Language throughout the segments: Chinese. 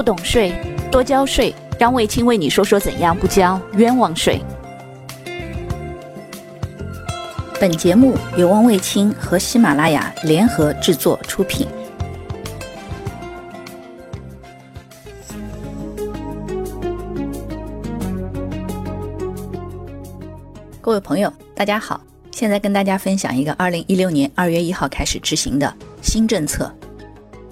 不懂税，多交税。张卫青为你说说怎样不交冤枉税。本节目由汪卫青和喜马拉雅联合制作出品。各位朋友，大家好，现在跟大家分享一个二零一六年二月一号开始执行的新政策，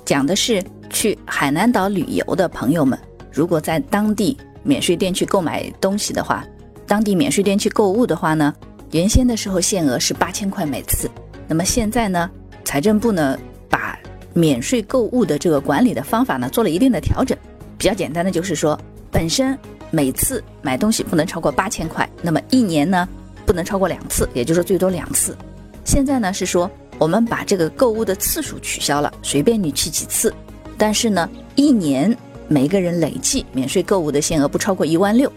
讲的是去海南岛旅游的朋友们。如果在当地免税店去购买东西的话，当地免税店去购物的话呢，原先的时候限额是八千块每次，那么现在呢，财政部呢把免税购物的这个管理的方法呢做了一定的调整，比较简单的就是说，本身每次买东西不能超过八千块，那么一年呢不能超过两次，也就是最多两次。现在呢是说我们把这个购物的次数取消了，随便你去几次，但是呢一年。每个人累计免税购物的限额不超过一万六，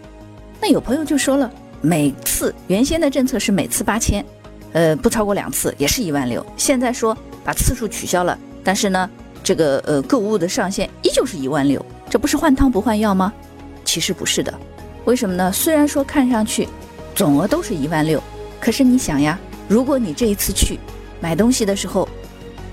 那有朋友就说了，每次原先的政策是每次八千，呃，不超过两次也是一万六，现在说把次数取消了，但是呢，这个呃购物的上限依旧是一万六，这不是换汤不换药吗？其实不是的，为什么呢？虽然说看上去总额都是一万六，可是你想呀，如果你这一次去买东西的时候，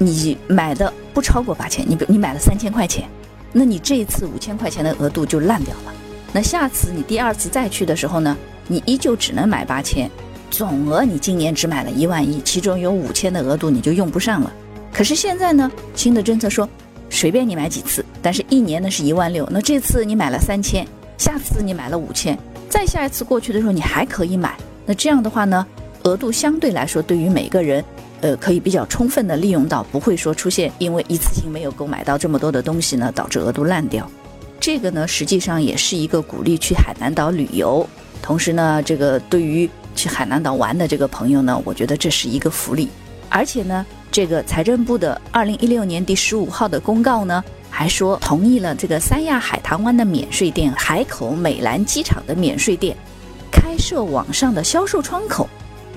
你买的不超过八千，你比你买了三千块钱。那你这一次五千块钱的额度就烂掉了。那下次你第二次再去的时候呢，你依旧只能买八千，总额你今年只买了一万一，其中有五千的额度你就用不上了。可是现在呢，新的政策说，随便你买几次，但是一年呢是一万六。那这次你买了三千，下次你买了五千，再下一次过去的时候你还可以买。那这样的话呢，额度相对来说对于每个人。呃，可以比较充分的利用到，不会说出现因为一次性没有购买到这么多的东西呢，导致额度烂掉。这个呢，实际上也是一个鼓励去海南岛旅游，同时呢，这个对于去海南岛玩的这个朋友呢，我觉得这是一个福利。而且呢，这个财政部的二零一六年第十五号的公告呢，还说同意了这个三亚海棠湾的免税店、海口美兰机场的免税店开设网上的销售窗口。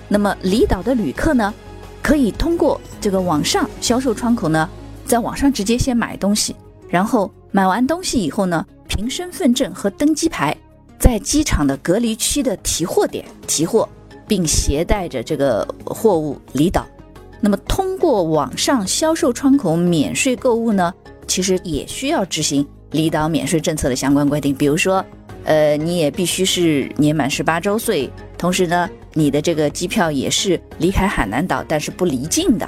那么离岛的旅客呢？可以通过这个网上销售窗口呢，在网上直接先买东西，然后买完东西以后呢，凭身份证和登机牌，在机场的隔离区的提货点提货，并携带着这个货物离岛。那么通过网上销售窗口免税购物呢，其实也需要执行离岛免税政策的相关规定，比如说，呃，你也必须是年满十八周岁，同时呢。你的这个机票也是离开海南岛，但是不离境的。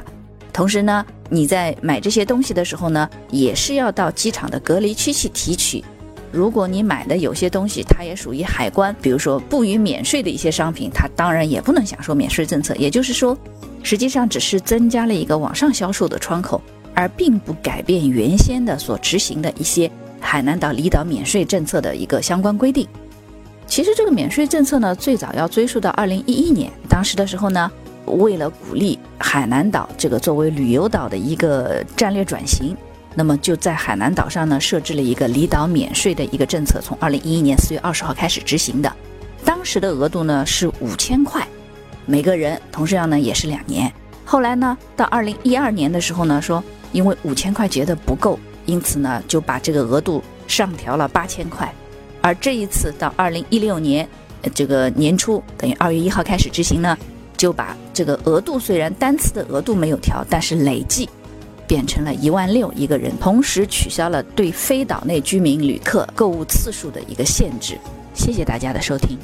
同时呢，你在买这些东西的时候呢，也是要到机场的隔离区去提取。如果你买的有些东西，它也属于海关，比如说不予免税的一些商品，它当然也不能享受免税政策。也就是说，实际上只是增加了一个网上销售的窗口，而并不改变原先的所执行的一些海南岛离岛免税政策的一个相关规定。其实这个免税政策呢，最早要追溯到二零一一年。当时的时候呢，为了鼓励海南岛这个作为旅游岛的一个战略转型，那么就在海南岛上呢设置了一个离岛免税的一个政策，从二零一一年四月二十号开始执行的。当时的额度呢是五千块，每个人，同时要呢也是两年。后来呢，到二零一二年的时候呢，说因为五千块觉得不够，因此呢就把这个额度上调了八千块。而这一次到二零一六年，这个年初等于二月一号开始执行呢，就把这个额度虽然单次的额度没有调，但是累计变成了一万六一个人，同时取消了对非岛内居民旅客购物次数的一个限制。谢谢大家的收听。